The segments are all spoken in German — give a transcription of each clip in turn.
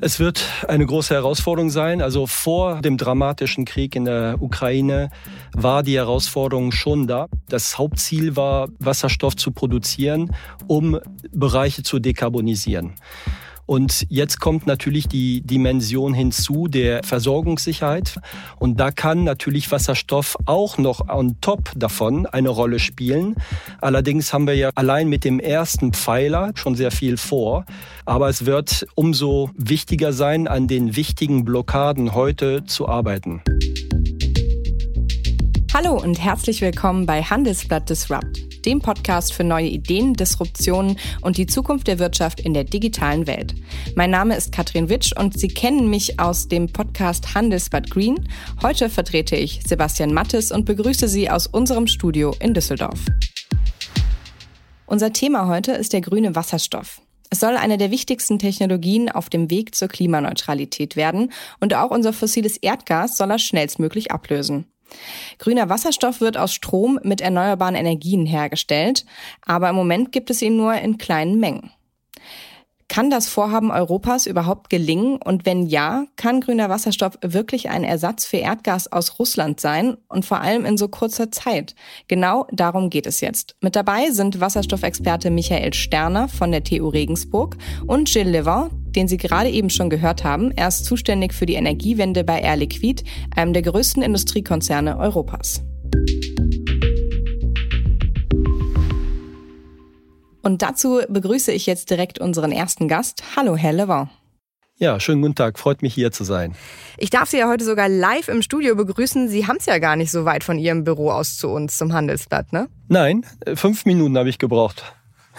Es wird eine große Herausforderung sein. Also vor dem dramatischen Krieg in der Ukraine war die Herausforderung schon da. Das Hauptziel war, Wasserstoff zu produzieren, um Bereiche zu dekarbonisieren. Und jetzt kommt natürlich die Dimension hinzu der Versorgungssicherheit. Und da kann natürlich Wasserstoff auch noch on top davon eine Rolle spielen. Allerdings haben wir ja allein mit dem ersten Pfeiler schon sehr viel vor. Aber es wird umso wichtiger sein, an den wichtigen Blockaden heute zu arbeiten. Hallo und herzlich willkommen bei Handelsblatt Disrupt, dem Podcast für neue Ideen, Disruptionen und die Zukunft der Wirtschaft in der digitalen Welt. Mein Name ist Katrin Witsch und Sie kennen mich aus dem Podcast Handelsblatt Green. Heute vertrete ich Sebastian Mattes und begrüße Sie aus unserem Studio in Düsseldorf. Unser Thema heute ist der grüne Wasserstoff. Es soll eine der wichtigsten Technologien auf dem Weg zur Klimaneutralität werden und auch unser fossiles Erdgas soll er schnellstmöglich ablösen. Grüner Wasserstoff wird aus Strom mit erneuerbaren Energien hergestellt, aber im Moment gibt es ihn nur in kleinen Mengen. Kann das Vorhaben Europas überhaupt gelingen? Und wenn ja, kann grüner Wasserstoff wirklich ein Ersatz für Erdgas aus Russland sein? Und vor allem in so kurzer Zeit? Genau darum geht es jetzt. Mit dabei sind Wasserstoffexperte Michael Sterner von der TU Regensburg und Gilles Levin, den Sie gerade eben schon gehört haben. Er ist zuständig für die Energiewende bei Air Liquide, einem der größten Industriekonzerne Europas. Und dazu begrüße ich jetzt direkt unseren ersten Gast. Hallo, Herr Levin. Ja, schönen guten Tag. Freut mich hier zu sein. Ich darf Sie ja heute sogar live im Studio begrüßen. Sie haben es ja gar nicht so weit von Ihrem Büro aus zu uns zum Handelsblatt, ne? Nein, fünf Minuten habe ich gebraucht.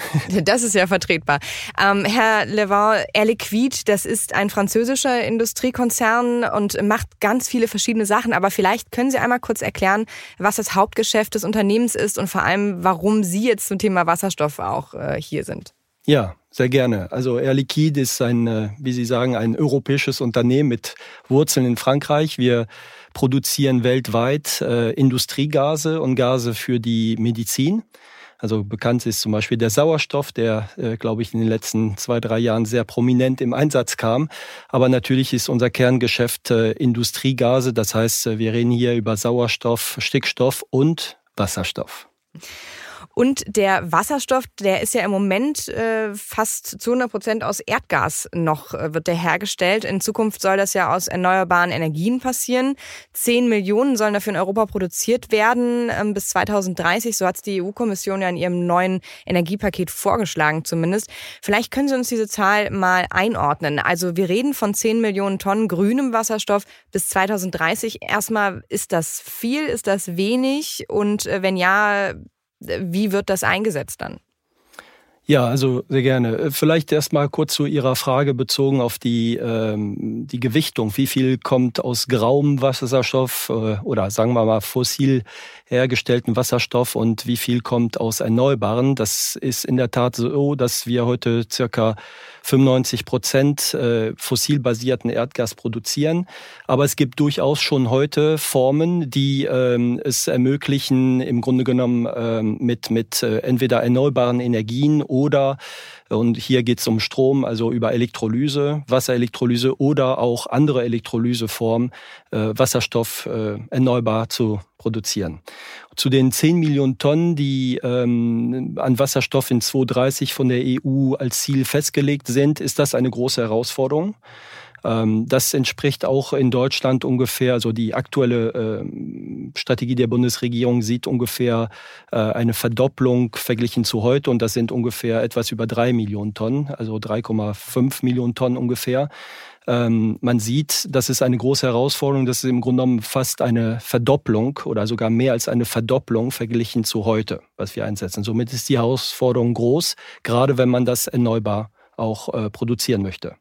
Das ist ja vertretbar. Ähm, Herr Levin, Air Liquide, das ist ein französischer Industriekonzern und macht ganz viele verschiedene Sachen. Aber vielleicht können Sie einmal kurz erklären, was das Hauptgeschäft des Unternehmens ist und vor allem, warum Sie jetzt zum Thema Wasserstoff auch äh, hier sind. Ja, sehr gerne. Also Air Liquide ist ein, äh, wie Sie sagen, ein europäisches Unternehmen mit Wurzeln in Frankreich. Wir produzieren weltweit äh, Industriegase und Gase für die Medizin. Also bekannt ist zum Beispiel der Sauerstoff, der, äh, glaube ich, in den letzten zwei, drei Jahren sehr prominent im Einsatz kam. Aber natürlich ist unser Kerngeschäft äh, Industriegase. Das heißt, äh, wir reden hier über Sauerstoff, Stickstoff und Wasserstoff. Und der Wasserstoff, der ist ja im Moment äh, fast zu 100 Prozent aus Erdgas noch, äh, wird der hergestellt. In Zukunft soll das ja aus erneuerbaren Energien passieren. Zehn Millionen sollen dafür in Europa produziert werden ähm, bis 2030. So hat es die EU-Kommission ja in ihrem neuen Energiepaket vorgeschlagen zumindest. Vielleicht können Sie uns diese Zahl mal einordnen. Also wir reden von 10 Millionen Tonnen grünem Wasserstoff bis 2030. Erstmal, ist das viel? Ist das wenig? Und äh, wenn ja, wie wird das eingesetzt dann? Ja, also sehr gerne. Vielleicht erst mal kurz zu Ihrer Frage bezogen auf die, ähm, die Gewichtung. Wie viel kommt aus grauem Wasserstoff äh, oder sagen wir mal fossil hergestellten Wasserstoff und wie viel kommt aus erneuerbaren? Das ist in der Tat so, dass wir heute circa 95 Prozent äh, fossilbasierten Erdgas produzieren. Aber es gibt durchaus schon heute Formen, die ähm, es ermöglichen, im Grunde genommen ähm, mit, mit äh, entweder erneuerbaren Energien oder und hier geht es um Strom, also über Elektrolyse, Wasserelektrolyse oder auch andere Elektrolyseformen, äh, Wasserstoff äh, erneuerbar zu produzieren. Zu den 10 Millionen Tonnen, die ähm, an Wasserstoff in 2030 von der EU als Ziel festgelegt sind, ist das eine große Herausforderung. Ähm, das entspricht auch in Deutschland ungefähr, also die aktuelle ähm, Strategie der Bundesregierung sieht ungefähr äh, eine Verdopplung verglichen zu heute und das sind ungefähr etwas über drei Millionen Tonnen, also 3,5 Millionen Tonnen ungefähr. Ähm, man sieht, das ist eine große Herausforderung, das ist im Grunde genommen fast eine Verdopplung oder sogar mehr als eine Verdopplung verglichen zu heute, was wir einsetzen. Somit ist die Herausforderung groß, gerade wenn man das erneuerbar auch äh, produzieren möchte.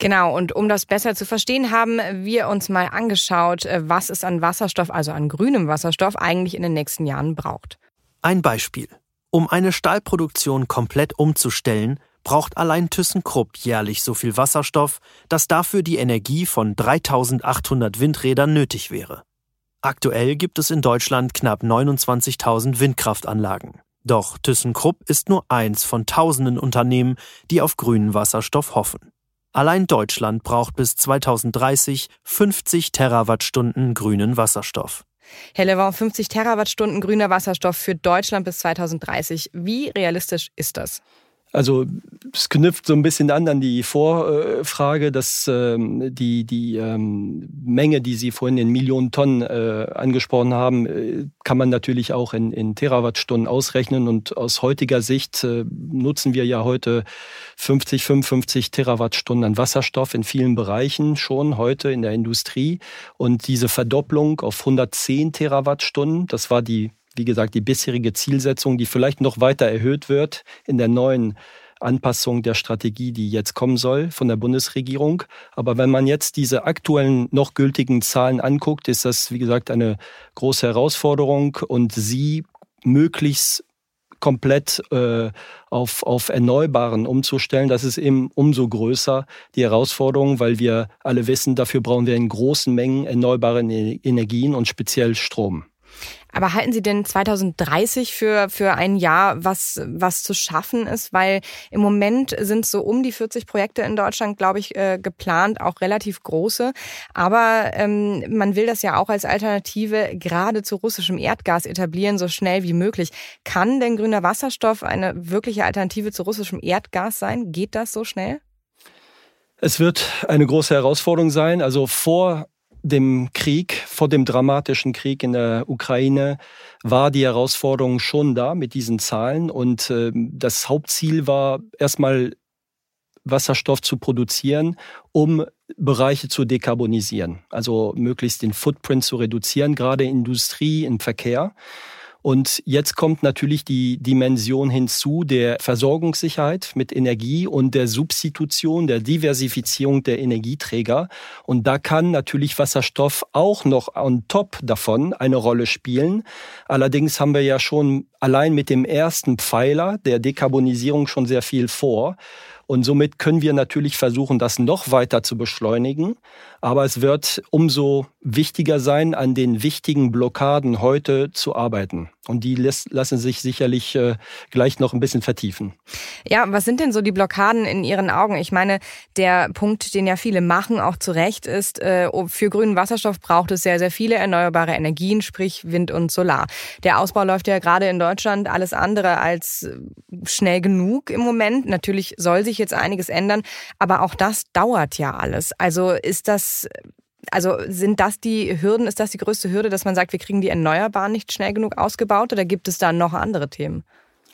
Genau, und um das besser zu verstehen, haben wir uns mal angeschaut, äh, was es an Wasserstoff, also an grünem Wasserstoff, eigentlich in den nächsten Jahren braucht. Ein Beispiel. Um eine Stahlproduktion komplett umzustellen, braucht allein ThyssenKrupp jährlich so viel Wasserstoff, dass dafür die Energie von 3800 Windrädern nötig wäre. Aktuell gibt es in Deutschland knapp 29.000 Windkraftanlagen. Doch ThyssenKrupp ist nur eins von tausenden Unternehmen, die auf grünen Wasserstoff hoffen. Allein Deutschland braucht bis 2030 50 Terawattstunden grünen Wasserstoff. Herr Levant, 50 Terawattstunden grüner Wasserstoff für Deutschland bis 2030. Wie realistisch ist das? Also es knüpft so ein bisschen an an die Vorfrage, dass ähm, die, die ähm, Menge, die Sie vorhin in Millionen Tonnen äh, angesprochen haben, äh, kann man natürlich auch in, in Terawattstunden ausrechnen. Und aus heutiger Sicht äh, nutzen wir ja heute 50, 55 Terawattstunden an Wasserstoff in vielen Bereichen schon heute in der Industrie. Und diese Verdopplung auf 110 Terawattstunden, das war die wie gesagt, die bisherige Zielsetzung, die vielleicht noch weiter erhöht wird in der neuen Anpassung der Strategie, die jetzt kommen soll von der Bundesregierung. Aber wenn man jetzt diese aktuellen noch gültigen Zahlen anguckt, ist das, wie gesagt, eine große Herausforderung und sie möglichst komplett äh, auf, auf Erneuerbaren umzustellen, das ist eben umso größer die Herausforderung, weil wir alle wissen, dafür brauchen wir in großen Mengen erneuerbare Energien und speziell Strom. Aber halten Sie denn 2030 für, für ein Jahr, was, was zu schaffen ist? Weil im Moment sind so um die 40 Projekte in Deutschland, glaube ich, äh, geplant, auch relativ große. Aber ähm, man will das ja auch als Alternative gerade zu russischem Erdgas etablieren, so schnell wie möglich. Kann denn grüner Wasserstoff eine wirkliche Alternative zu russischem Erdgas sein? Geht das so schnell? Es wird eine große Herausforderung sein. Also vor dem Krieg, vor dem dramatischen Krieg in der Ukraine, war die Herausforderung schon da mit diesen Zahlen. Und äh, das Hauptziel war erstmal Wasserstoff zu produzieren, um Bereiche zu dekarbonisieren, also möglichst den Footprint zu reduzieren, gerade Industrie, im Verkehr. Und jetzt kommt natürlich die Dimension hinzu der Versorgungssicherheit mit Energie und der Substitution, der Diversifizierung der Energieträger. Und da kann natürlich Wasserstoff auch noch on top davon eine Rolle spielen. Allerdings haben wir ja schon allein mit dem ersten Pfeiler der Dekarbonisierung schon sehr viel vor. Und somit können wir natürlich versuchen, das noch weiter zu beschleunigen. Aber es wird umso wichtiger sein, an den wichtigen Blockaden heute zu arbeiten. Und die lassen sich sicherlich äh, gleich noch ein bisschen vertiefen. Ja, was sind denn so die Blockaden in Ihren Augen? Ich meine, der Punkt, den ja viele machen, auch zu Recht, ist, äh, für grünen Wasserstoff braucht es sehr, sehr viele erneuerbare Energien, sprich Wind und Solar. Der Ausbau läuft ja gerade in Deutschland alles andere als äh, schnell genug im Moment. Natürlich soll sich jetzt einiges ändern, aber auch das dauert ja alles. Also ist das also sind das die Hürden, ist das die größte Hürde, dass man sagt, wir kriegen die Erneuerbaren nicht schnell genug ausgebaut oder gibt es da noch andere Themen?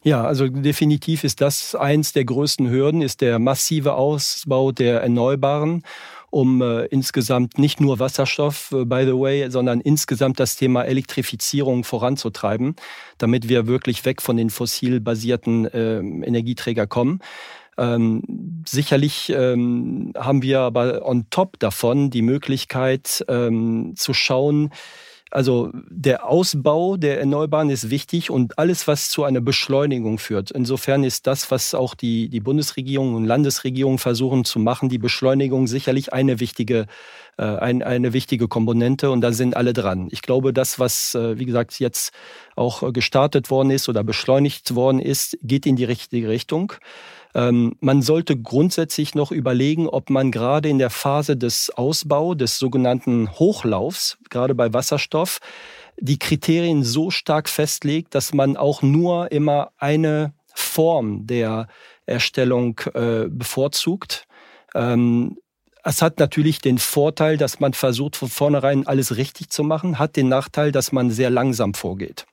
Ja, also definitiv ist das eins der größten Hürden, ist der massive Ausbau der Erneuerbaren, um äh, insgesamt nicht nur Wasserstoff, äh, by the way, sondern insgesamt das Thema Elektrifizierung voranzutreiben, damit wir wirklich weg von den fossil basierten äh, Energieträger kommen. Ähm, sicherlich ähm, haben wir aber on top davon die Möglichkeit ähm, zu schauen, also der Ausbau der Erneuerbaren ist wichtig und alles, was zu einer Beschleunigung führt. Insofern ist das, was auch die, die Bundesregierung und Landesregierung versuchen zu machen, die Beschleunigung sicherlich eine wichtige, äh, ein, eine wichtige Komponente und da sind alle dran. Ich glaube, das, was, äh, wie gesagt, jetzt auch gestartet worden ist oder beschleunigt worden ist, geht in die richtige Richtung. Ähm, man sollte grundsätzlich noch überlegen, ob man gerade in der Phase des Ausbau, des sogenannten Hochlaufs, gerade bei Wasserstoff, die Kriterien so stark festlegt, dass man auch nur immer eine Form der Erstellung äh, bevorzugt. Ähm, es hat natürlich den Vorteil, dass man versucht, von vornherein alles richtig zu machen, hat den Nachteil, dass man sehr langsam vorgeht.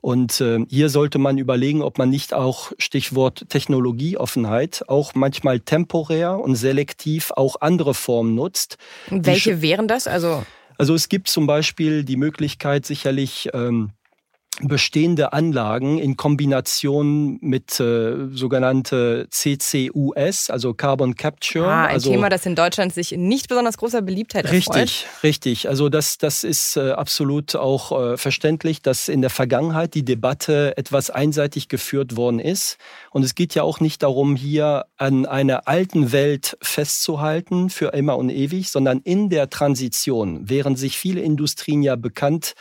Und äh, hier sollte man überlegen, ob man nicht auch Stichwort Technologieoffenheit auch manchmal temporär und selektiv auch andere Formen nutzt. Welche wären das? Also also es gibt zum Beispiel die Möglichkeit sicherlich ähm, bestehende Anlagen in Kombination mit äh, sogenannte CCUS, also Carbon Capture. Ah, ein also, Thema, das in Deutschland sich nicht besonders großer Beliebtheit erfreut. Richtig, richtig. Also das, das ist äh, absolut auch äh, verständlich, dass in der Vergangenheit die Debatte etwas einseitig geführt worden ist. Und es geht ja auch nicht darum, hier an einer alten Welt festzuhalten für immer und ewig, sondern in der Transition, während sich viele Industrien ja bekannt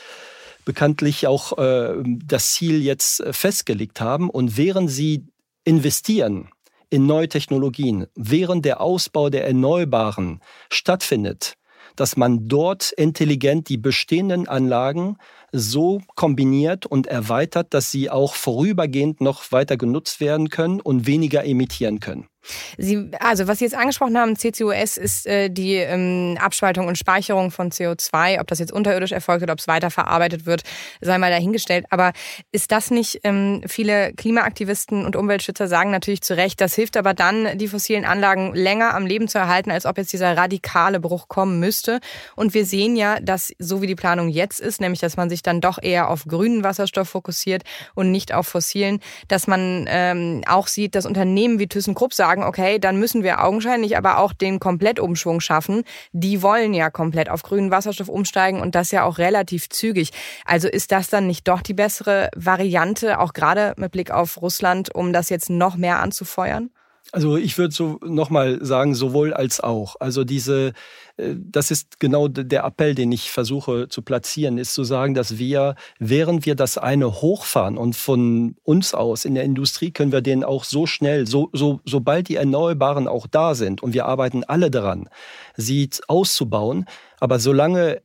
bekanntlich auch äh, das Ziel jetzt äh, festgelegt haben. Und während sie investieren in neue Technologien, während der Ausbau der Erneuerbaren stattfindet, dass man dort intelligent die bestehenden Anlagen so kombiniert und erweitert, dass sie auch vorübergehend noch weiter genutzt werden können und weniger emittieren können. Sie, also was Sie jetzt angesprochen haben, CCUS ist äh, die ähm, Abspaltung und Speicherung von CO2. Ob das jetzt unterirdisch erfolgt oder ob es weiterverarbeitet wird, sei mal dahingestellt. Aber ist das nicht, ähm, viele Klimaaktivisten und Umweltschützer sagen natürlich zu Recht, das hilft aber dann, die fossilen Anlagen länger am Leben zu erhalten, als ob jetzt dieser radikale Bruch kommen müsste. Und wir sehen ja, dass so wie die Planung jetzt ist, nämlich dass man sich dann doch eher auf grünen Wasserstoff fokussiert und nicht auf fossilen, dass man ähm, auch sieht, dass Unternehmen wie ThyssenKrupp sagen, sagen, okay, dann müssen wir augenscheinlich aber auch den Komplettumschwung schaffen. Die wollen ja komplett auf grünen Wasserstoff umsteigen und das ja auch relativ zügig. Also ist das dann nicht doch die bessere Variante, auch gerade mit Blick auf Russland, um das jetzt noch mehr anzufeuern? Also ich würde so nochmal sagen, sowohl als auch. Also diese, äh, das ist genau der Appell, den ich versuche zu platzieren, ist zu sagen, dass wir, während wir das eine hochfahren und von uns aus in der Industrie können wir den auch so schnell, so, so, sobald die Erneuerbaren auch da sind und wir arbeiten alle daran, sie auszubauen, aber solange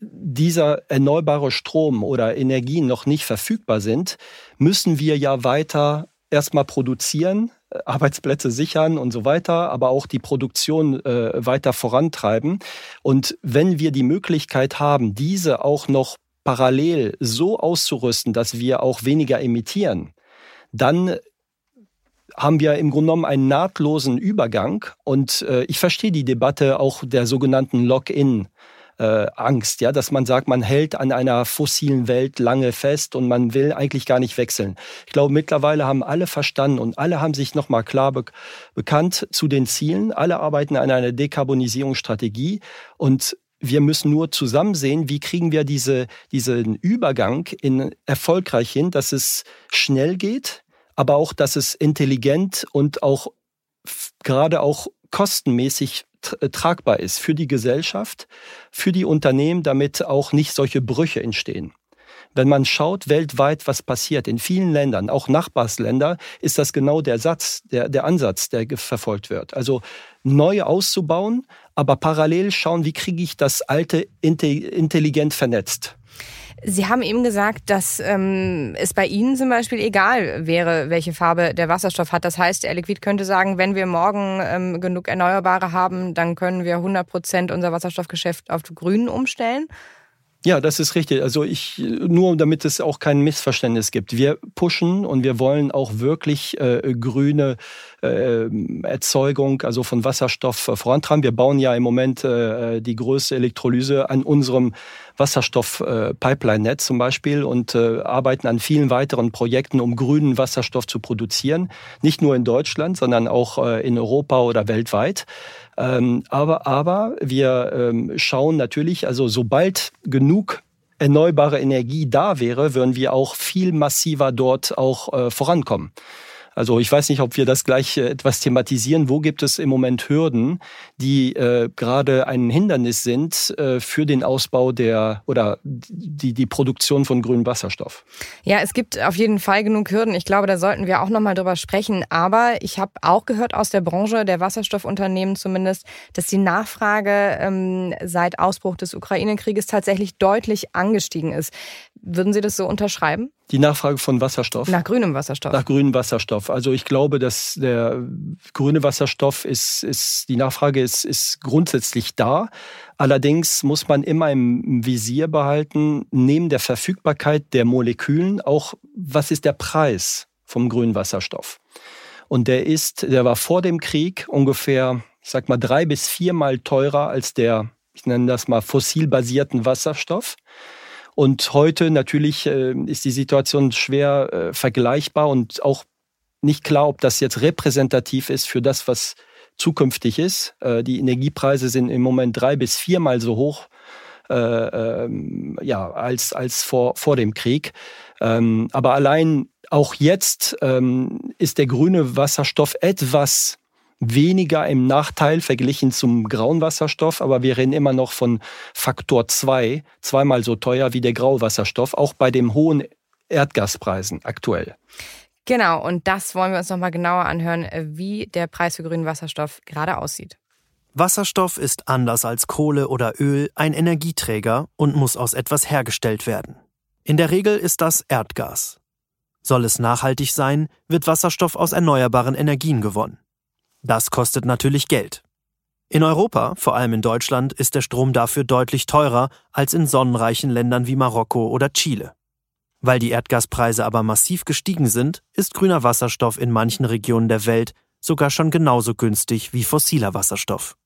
dieser erneuerbare Strom oder Energien noch nicht verfügbar sind, müssen wir ja weiter erstmal produzieren, Arbeitsplätze sichern und so weiter, aber auch die Produktion äh, weiter vorantreiben. Und wenn wir die Möglichkeit haben, diese auch noch parallel so auszurüsten, dass wir auch weniger emittieren, dann haben wir im Grunde genommen einen nahtlosen Übergang. Und äh, ich verstehe die Debatte auch der sogenannten Lock-in äh, Angst, ja, dass man sagt, man hält an einer fossilen Welt lange fest und man will eigentlich gar nicht wechseln. Ich glaube, mittlerweile haben alle verstanden und alle haben sich nochmal klar be bekannt zu den Zielen. Alle arbeiten an einer Dekarbonisierungsstrategie und wir müssen nur zusammen sehen, wie kriegen wir diese, diesen Übergang in erfolgreich hin, dass es schnell geht, aber auch, dass es intelligent und auch gerade auch kostenmäßig tragbar ist für die Gesellschaft, für die Unternehmen, damit auch nicht solche Brüche entstehen. Wenn man schaut weltweit, was passiert in vielen Ländern, auch Nachbarsländer, ist das genau der Satz, der, der Ansatz, der verfolgt wird. Also neu auszubauen, aber parallel schauen, wie kriege ich das alte intelligent vernetzt. Sie haben eben gesagt, dass ähm, es bei Ihnen zum Beispiel egal wäre, welche Farbe der Wasserstoff hat. Das heißt, Air Liquid könnte sagen, wenn wir morgen ähm, genug Erneuerbare haben, dann können wir 100 Prozent unser Wasserstoffgeschäft auf grün umstellen. Ja, das ist richtig. Also ich, nur damit es auch kein Missverständnis gibt. Wir pushen und wir wollen auch wirklich äh, grüne Erzeugung, also von Wasserstoff äh, vorantreiben. Wir bauen ja im Moment äh, die größte Elektrolyse an unserem Wasserstoff-Pipeline-Netz zum Beispiel und äh, arbeiten an vielen weiteren Projekten, um grünen Wasserstoff zu produzieren. Nicht nur in Deutschland, sondern auch äh, in Europa oder weltweit. Ähm, aber, aber wir ähm, schauen natürlich, also sobald genug erneuerbare Energie da wäre, würden wir auch viel massiver dort auch äh, vorankommen. Also ich weiß nicht, ob wir das gleich äh, etwas thematisieren. Wo gibt es im Moment Hürden, die äh, gerade ein Hindernis sind äh, für den Ausbau der oder die, die Produktion von grünem Wasserstoff? Ja, es gibt auf jeden Fall genug Hürden. Ich glaube, da sollten wir auch nochmal drüber sprechen. Aber ich habe auch gehört aus der Branche, der Wasserstoffunternehmen zumindest, dass die Nachfrage ähm, seit Ausbruch des Ukraine-Krieges tatsächlich deutlich angestiegen ist. Würden Sie das so unterschreiben? Die Nachfrage von Wasserstoff. Nach grünem Wasserstoff. Nach grünem Wasserstoff. Also ich glaube, dass der grüne Wasserstoff ist, ist die Nachfrage ist, ist grundsätzlich da. Allerdings muss man immer im Visier behalten, neben der Verfügbarkeit der Molekülen auch, was ist der Preis vom grünen Wasserstoff? Und der ist, der war vor dem Krieg ungefähr, ich sag mal, drei bis viermal teurer als der, ich nenne das mal, fossilbasierten Wasserstoff. Und heute natürlich äh, ist die Situation schwer äh, vergleichbar und auch nicht klar, ob das jetzt repräsentativ ist für das, was zukünftig ist. Äh, die Energiepreise sind im Moment drei bis viermal so hoch äh, ähm, ja, als, als vor, vor dem Krieg. Ähm, aber allein auch jetzt ähm, ist der grüne Wasserstoff etwas weniger im Nachteil verglichen zum grauen Wasserstoff, aber wir reden immer noch von Faktor zwei, zweimal so teuer wie der Grauwasserstoff, auch bei den hohen Erdgaspreisen aktuell. Genau, und das wollen wir uns nochmal genauer anhören, wie der Preis für grünen Wasserstoff gerade aussieht. Wasserstoff ist anders als Kohle oder Öl ein Energieträger und muss aus etwas hergestellt werden. In der Regel ist das Erdgas. Soll es nachhaltig sein, wird Wasserstoff aus erneuerbaren Energien gewonnen. Das kostet natürlich Geld. In Europa, vor allem in Deutschland, ist der Strom dafür deutlich teurer als in sonnenreichen Ländern wie Marokko oder Chile. Weil die Erdgaspreise aber massiv gestiegen sind, ist grüner Wasserstoff in manchen Regionen der Welt sogar schon genauso günstig wie fossiler Wasserstoff.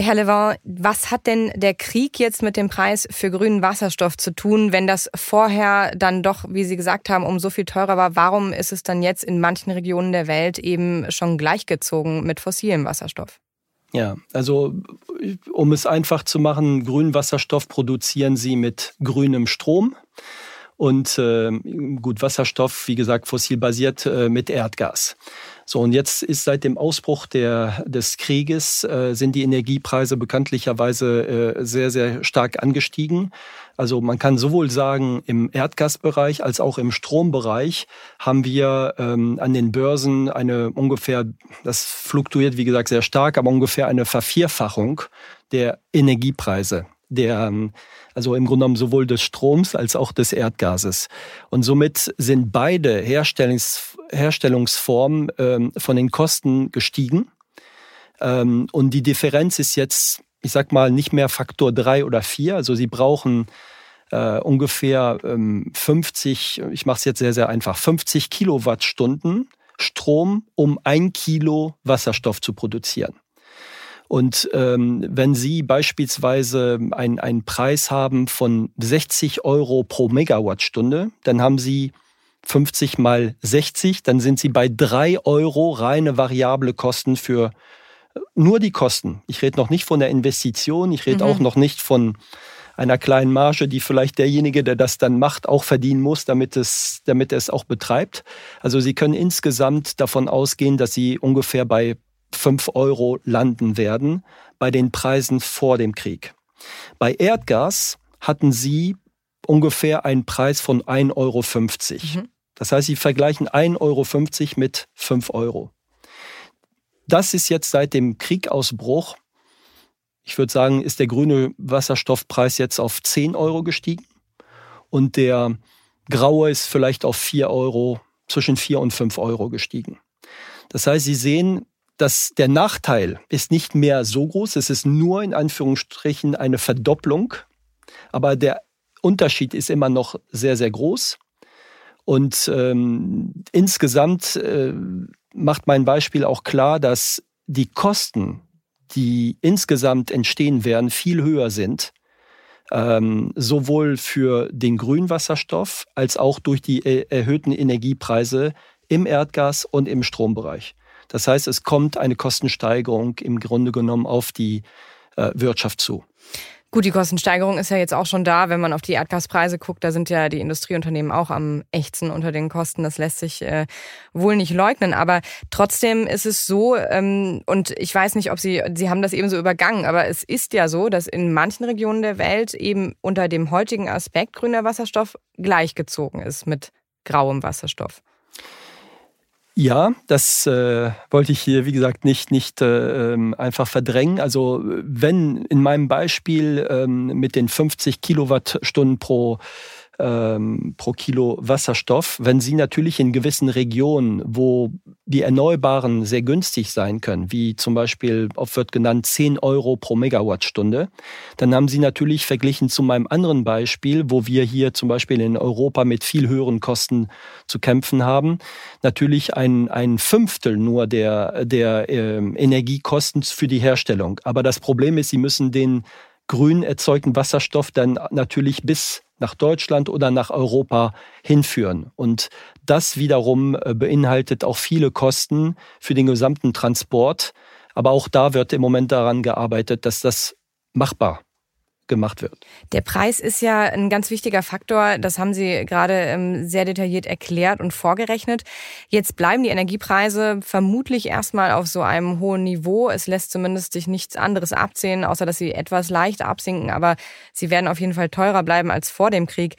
Herr Levin, was hat denn der Krieg jetzt mit dem Preis für grünen Wasserstoff zu tun, wenn das vorher dann doch, wie Sie gesagt haben, um so viel teurer war? Warum ist es dann jetzt in manchen Regionen der Welt eben schon gleichgezogen mit fossilem Wasserstoff? Ja, also um es einfach zu machen, grünen Wasserstoff produzieren Sie mit grünem Strom und äh, gut Wasserstoff, wie gesagt, fossilbasiert äh, mit Erdgas. So, und jetzt ist seit dem Ausbruch der, des Krieges äh, sind die Energiepreise bekanntlicherweise äh, sehr, sehr stark angestiegen. Also man kann sowohl sagen, im Erdgasbereich als auch im Strombereich haben wir ähm, an den Börsen eine ungefähr, das fluktuiert wie gesagt sehr stark, aber ungefähr eine Vervierfachung der Energiepreise der, ähm, also im Grunde genommen sowohl des Stroms als auch des Erdgases. Und somit sind beide Herstellungs, Herstellungsformen ähm, von den Kosten gestiegen. Ähm, und die Differenz ist jetzt, ich sag mal, nicht mehr Faktor drei oder vier. Also sie brauchen äh, ungefähr ähm, 50, ich mache es jetzt sehr, sehr einfach, 50 Kilowattstunden Strom, um ein Kilo Wasserstoff zu produzieren. Und ähm, wenn Sie beispielsweise einen Preis haben von 60 Euro pro Megawattstunde, dann haben Sie 50 mal 60, dann sind Sie bei drei Euro reine variable Kosten für äh, nur die Kosten. Ich rede noch nicht von der Investition, ich rede mhm. auch noch nicht von einer kleinen Marge, die vielleicht derjenige, der das dann macht, auch verdienen muss, damit es, damit er es auch betreibt. Also Sie können insgesamt davon ausgehen, dass Sie ungefähr bei 5 Euro landen werden bei den Preisen vor dem Krieg. Bei Erdgas hatten sie ungefähr einen Preis von 1,50 Euro. Mhm. Das heißt, sie vergleichen 1,50 Euro mit 5 Euro. Das ist jetzt seit dem Kriegausbruch, ich würde sagen, ist der grüne Wasserstoffpreis jetzt auf 10 Euro gestiegen und der graue ist vielleicht auf 4 Euro, zwischen 4 und 5 Euro gestiegen. Das heißt, Sie sehen, dass der Nachteil ist nicht mehr so groß, es ist nur in Anführungsstrichen eine Verdopplung, aber der Unterschied ist immer noch sehr, sehr groß. Und ähm, insgesamt äh, macht mein Beispiel auch klar, dass die Kosten, die insgesamt entstehen werden, viel höher sind. Ähm, sowohl für den Grünwasserstoff als auch durch die erhöhten Energiepreise im Erdgas- und im Strombereich. Das heißt, es kommt eine Kostensteigerung im Grunde genommen auf die äh, Wirtschaft zu. Gut, die Kostensteigerung ist ja jetzt auch schon da, wenn man auf die Erdgaspreise guckt. Da sind ja die Industrieunternehmen auch am ächzen unter den Kosten. Das lässt sich äh, wohl nicht leugnen. Aber trotzdem ist es so, ähm, und ich weiß nicht, ob Sie, Sie haben das eben so übergangen, aber es ist ja so, dass in manchen Regionen der Welt eben unter dem heutigen Aspekt grüner Wasserstoff gleichgezogen ist mit grauem Wasserstoff. Ja, das äh, wollte ich hier, wie gesagt, nicht, nicht äh, ähm, einfach verdrängen. Also wenn in meinem Beispiel ähm, mit den 50 Kilowattstunden pro ähm, pro Kilo Wasserstoff, wenn Sie natürlich in gewissen Regionen, wo die Erneuerbaren sehr günstig sein können, wie zum Beispiel, oft wird genannt, 10 Euro pro Megawattstunde, dann haben Sie natürlich verglichen zu meinem anderen Beispiel, wo wir hier zum Beispiel in Europa mit viel höheren Kosten zu kämpfen haben, natürlich ein, ein Fünftel nur der, der äh, Energiekosten für die Herstellung. Aber das Problem ist, Sie müssen den grün erzeugten Wasserstoff dann natürlich bis nach Deutschland oder nach Europa hinführen. Und das wiederum äh, beinhaltet auch viele Kosten für den gesamten Transport. Aber auch da wird im Moment daran gearbeitet, dass das machbar gemacht wird. Der Preis ist ja ein ganz wichtiger Faktor. Das haben Sie gerade ähm, sehr detailliert erklärt und vorgerechnet. Jetzt bleiben die Energiepreise vermutlich erstmal auf so einem hohen Niveau. Es lässt zumindest sich nichts anderes absehen, außer dass sie etwas leicht absinken. Aber sie werden auf jeden Fall teurer bleiben als vor dem Krieg.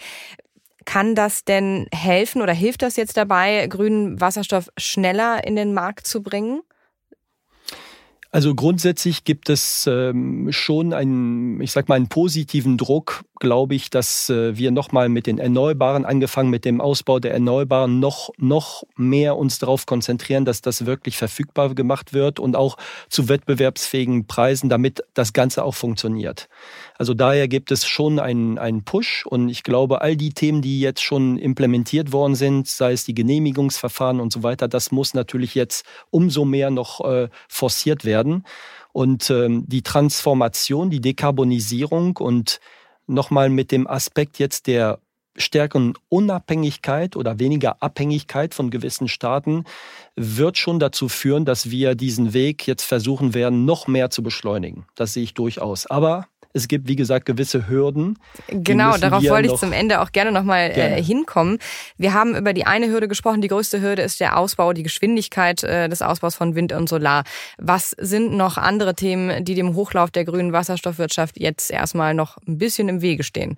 Kann das denn helfen oder hilft das jetzt dabei, grünen Wasserstoff schneller in den Markt zu bringen? Also grundsätzlich gibt es ähm, schon einen, ich sag mal, einen positiven Druck, glaube ich, dass äh, wir nochmal mit den Erneuerbaren, angefangen mit dem Ausbau der Erneuerbaren, noch, noch mehr uns darauf konzentrieren, dass das wirklich verfügbar gemacht wird und auch zu wettbewerbsfähigen Preisen, damit das Ganze auch funktioniert. Also daher gibt es schon einen, einen Push und ich glaube, all die Themen, die jetzt schon implementiert worden sind, sei es die Genehmigungsverfahren und so weiter, das muss natürlich jetzt umso mehr noch äh, forciert werden. Und ähm, die Transformation, die Dekarbonisierung und nochmal mit dem Aspekt jetzt der stärkeren Unabhängigkeit oder weniger Abhängigkeit von gewissen Staaten wird schon dazu führen, dass wir diesen Weg jetzt versuchen werden, noch mehr zu beschleunigen. Das sehe ich durchaus. Aber es gibt, wie gesagt, gewisse Hürden. Genau, darauf wollte ich zum Ende auch gerne nochmal äh, hinkommen. Wir haben über die eine Hürde gesprochen. Die größte Hürde ist der Ausbau, die Geschwindigkeit äh, des Ausbaus von Wind und Solar. Was sind noch andere Themen, die dem Hochlauf der grünen Wasserstoffwirtschaft jetzt erstmal noch ein bisschen im Wege stehen?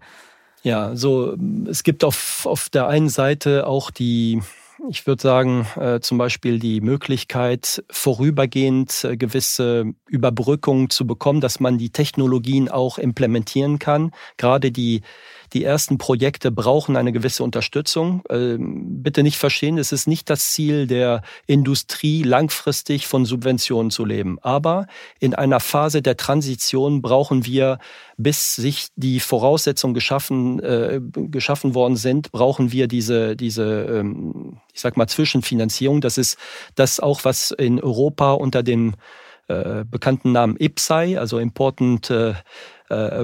Ja, so es gibt auf, auf der einen Seite auch die ich würde sagen, äh, zum Beispiel die Möglichkeit, vorübergehend äh, gewisse Überbrückungen zu bekommen, dass man die Technologien auch implementieren kann. Gerade die die ersten Projekte brauchen eine gewisse Unterstützung. Ähm, bitte nicht verstehen, es ist nicht das Ziel der Industrie, langfristig von Subventionen zu leben. Aber in einer Phase der Transition brauchen wir, bis sich die Voraussetzungen geschaffen, äh, geschaffen worden sind, brauchen wir diese, diese ähm, ich sag mal, Zwischenfinanzierung. Das ist das auch, was in Europa unter dem äh, bekannten Namen IPSAI, also Important äh,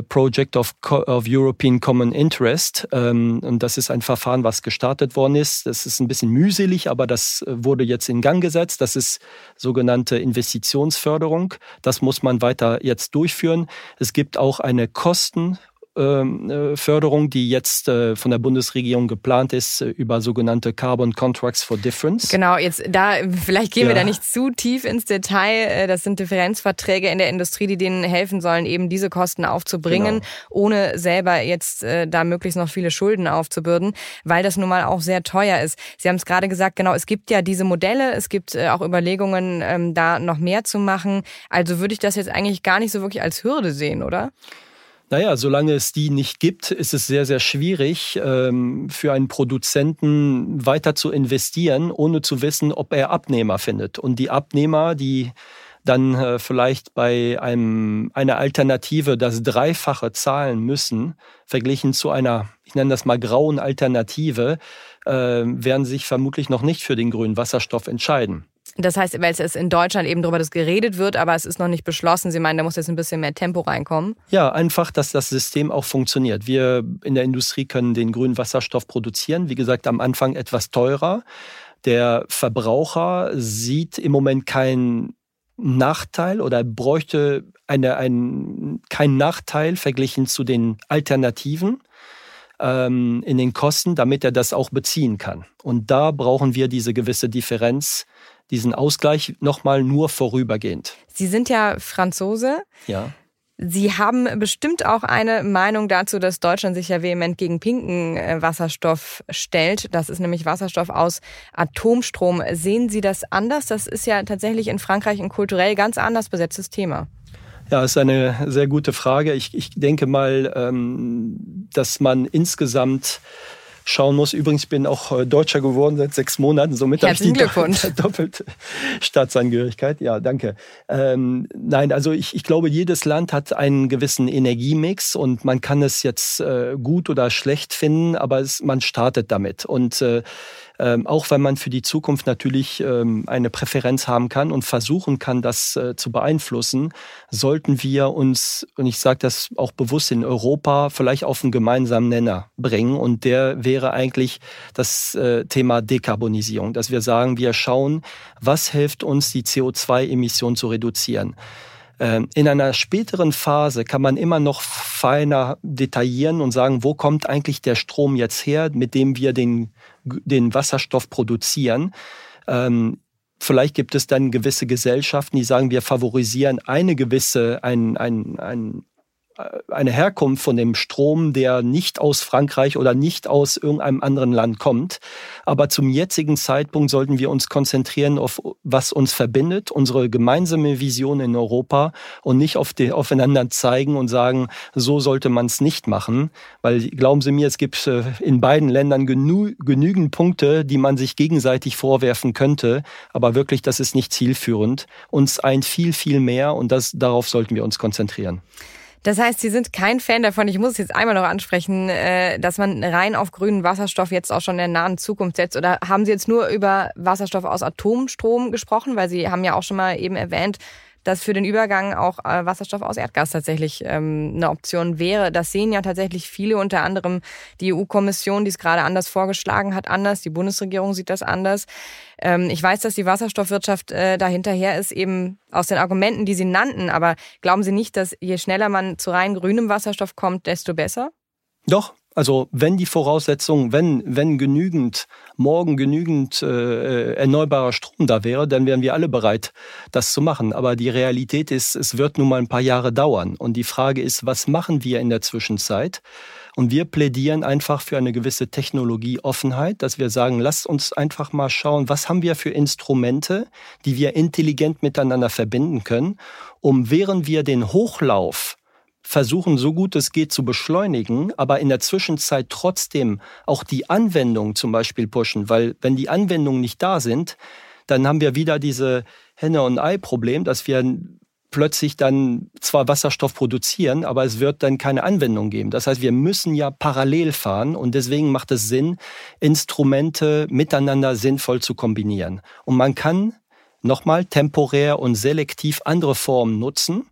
Project of, of European Common Interest. Ähm, und das ist ein Verfahren, was gestartet worden ist. Das ist ein bisschen mühselig, aber das äh, wurde jetzt in Gang gesetzt. Das ist sogenannte Investitionsförderung. Das muss man weiter jetzt durchführen. Es gibt auch eine Kosten äh, Förderung, die jetzt äh, von der Bundesregierung geplant ist äh, über sogenannte Carbon Contracts for Difference. Genau, jetzt da vielleicht gehen ja. wir da nicht zu tief ins Detail. Das sind Differenzverträge in der Industrie, die denen helfen sollen, eben diese Kosten aufzubringen, genau. ohne selber jetzt da möglichst noch viele Schulden aufzubürden, weil das nun mal auch sehr teuer ist. Sie haben es gerade gesagt, genau, es gibt ja diese Modelle, es gibt auch Überlegungen, ähm, da noch mehr zu machen. Also würde ich das jetzt eigentlich gar nicht so wirklich als Hürde sehen, oder? Naja, solange es die nicht gibt, ist es sehr, sehr schwierig ähm, für einen Produzenten weiter zu investieren, ohne zu wissen, ob er Abnehmer findet. Und die Abnehmer, die dann äh, vielleicht bei einem, einer Alternative das Dreifache zahlen müssen, verglichen zu einer, ich nenne das mal grauen Alternative, äh, werden sich vermutlich noch nicht für den grünen Wasserstoff entscheiden. Das heißt, weil es in Deutschland eben darüber geredet wird, aber es ist noch nicht beschlossen. Sie meinen, da muss jetzt ein bisschen mehr Tempo reinkommen? Ja, einfach, dass das System auch funktioniert. Wir in der Industrie können den grünen Wasserstoff produzieren. Wie gesagt, am Anfang etwas teurer. Der Verbraucher sieht im Moment keinen Nachteil oder bräuchte eine, ein, keinen Nachteil verglichen zu den Alternativen ähm, in den Kosten, damit er das auch beziehen kann. Und da brauchen wir diese gewisse Differenz diesen Ausgleich nochmal nur vorübergehend. Sie sind ja Franzose. Ja. Sie haben bestimmt auch eine Meinung dazu, dass Deutschland sich ja vehement gegen pinken äh, Wasserstoff stellt. Das ist nämlich Wasserstoff aus Atomstrom. Sehen Sie das anders? Das ist ja tatsächlich in Frankreich ein kulturell ganz anders besetztes Thema. Ja, ist eine sehr gute Frage. Ich, ich denke mal, ähm, dass man insgesamt schauen muss. Übrigens bin auch äh, Deutscher geworden seit sechs Monaten, somit habe ich die doppelte Staatsangehörigkeit. Ja, danke. Ähm, nein, also ich, ich glaube, jedes Land hat einen gewissen Energiemix und man kann es jetzt äh, gut oder schlecht finden, aber es, man startet damit. Und äh, ähm, auch wenn man für die Zukunft natürlich ähm, eine Präferenz haben kann und versuchen kann, das äh, zu beeinflussen, sollten wir uns, und ich sage das auch bewusst in Europa, vielleicht auf einen gemeinsamen Nenner bringen. Und der wäre eigentlich das äh, Thema Dekarbonisierung, dass wir sagen, wir schauen, was hilft uns, die CO2-Emissionen zu reduzieren. Ähm, in einer späteren Phase kann man immer noch feiner detaillieren und sagen, wo kommt eigentlich der Strom jetzt her, mit dem wir den, den Wasserstoff produzieren. Ähm, vielleicht gibt es dann gewisse Gesellschaften, die sagen, wir favorisieren eine gewisse, ein, ein, ein eine Herkunft von dem Strom, der nicht aus Frankreich oder nicht aus irgendeinem anderen Land kommt. Aber zum jetzigen Zeitpunkt sollten wir uns konzentrieren auf, was uns verbindet, unsere gemeinsame Vision in Europa und nicht auf die, aufeinander zeigen und sagen, so sollte man es nicht machen. Weil glauben Sie mir, es gibt äh, in beiden Ländern genü genügend Punkte, die man sich gegenseitig vorwerfen könnte. Aber wirklich, das ist nicht zielführend. Uns eint viel, viel mehr und das, darauf sollten wir uns konzentrieren. Das heißt, Sie sind kein Fan davon, ich muss es jetzt einmal noch ansprechen, äh, dass man rein auf grünen Wasserstoff jetzt auch schon in der nahen Zukunft setzt. Oder haben Sie jetzt nur über Wasserstoff aus Atomstrom gesprochen? Weil Sie haben ja auch schon mal eben erwähnt, dass für den Übergang auch äh, Wasserstoff aus Erdgas tatsächlich ähm, eine Option wäre. Das sehen ja tatsächlich viele, unter anderem die EU-Kommission, die es gerade anders vorgeschlagen hat, anders. Die Bundesregierung sieht das anders. Ähm, ich weiß, dass die Wasserstoffwirtschaft äh, dahinterher ist, eben aus den Argumenten, die Sie nannten. Aber glauben Sie nicht, dass je schneller man zu rein grünem Wasserstoff kommt, desto besser? Doch, also wenn die Voraussetzung, wenn, wenn genügend, morgen genügend äh, erneuerbarer Strom da wäre, dann wären wir alle bereit, das zu machen. Aber die Realität ist, es wird nun mal ein paar Jahre dauern. Und die Frage ist, was machen wir in der Zwischenzeit? Und wir plädieren einfach für eine gewisse Technologieoffenheit, dass wir sagen, lasst uns einfach mal schauen, was haben wir für Instrumente, die wir intelligent miteinander verbinden können, um während wir den Hochlauf versuchen, so gut es geht zu beschleunigen, aber in der Zwischenzeit trotzdem auch die Anwendung zum Beispiel pushen, weil wenn die Anwendungen nicht da sind, dann haben wir wieder diese Henne- und Ei-Problem, dass wir plötzlich dann zwar Wasserstoff produzieren, aber es wird dann keine Anwendung geben. Das heißt, wir müssen ja parallel fahren und deswegen macht es Sinn, Instrumente miteinander sinnvoll zu kombinieren. Und man kann nochmal temporär und selektiv andere Formen nutzen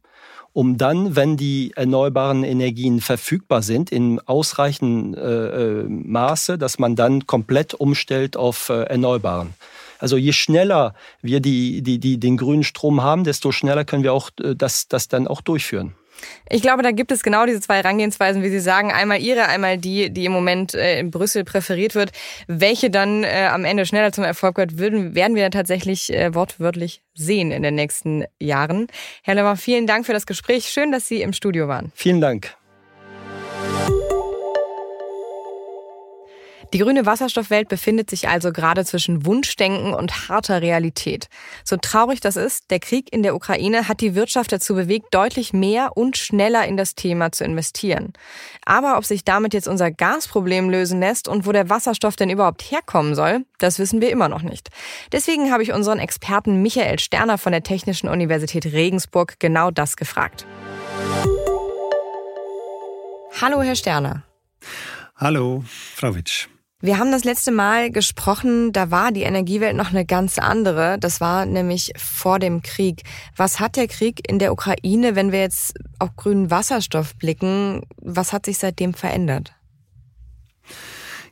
um dann, wenn die erneuerbaren Energien verfügbar sind, in ausreichendem äh, äh, Maße, dass man dann komplett umstellt auf äh, Erneuerbaren. Also je schneller wir die, die, die, den grünen Strom haben, desto schneller können wir auch äh, das, das dann auch durchführen. Ich glaube, da gibt es genau diese zwei Herangehensweisen, wie Sie sagen. Einmal Ihre, einmal die, die im Moment äh, in Brüssel präferiert wird. Welche dann äh, am Ende schneller zum Erfolg wird, werden wir tatsächlich äh, wortwörtlich sehen in den nächsten Jahren. Herr Lemmer, vielen Dank für das Gespräch. Schön, dass Sie im Studio waren. Vielen Dank. Die grüne Wasserstoffwelt befindet sich also gerade zwischen Wunschdenken und harter Realität. So traurig das ist, der Krieg in der Ukraine hat die Wirtschaft dazu bewegt, deutlich mehr und schneller in das Thema zu investieren. Aber ob sich damit jetzt unser Gasproblem lösen lässt und wo der Wasserstoff denn überhaupt herkommen soll, das wissen wir immer noch nicht. Deswegen habe ich unseren Experten Michael Sterner von der Technischen Universität Regensburg genau das gefragt. Hallo, Herr Sterner. Hallo, Frau Witsch. Wir haben das letzte Mal gesprochen, da war die Energiewelt noch eine ganz andere. Das war nämlich vor dem Krieg. Was hat der Krieg in der Ukraine, wenn wir jetzt auf grünen Wasserstoff blicken, was hat sich seitdem verändert?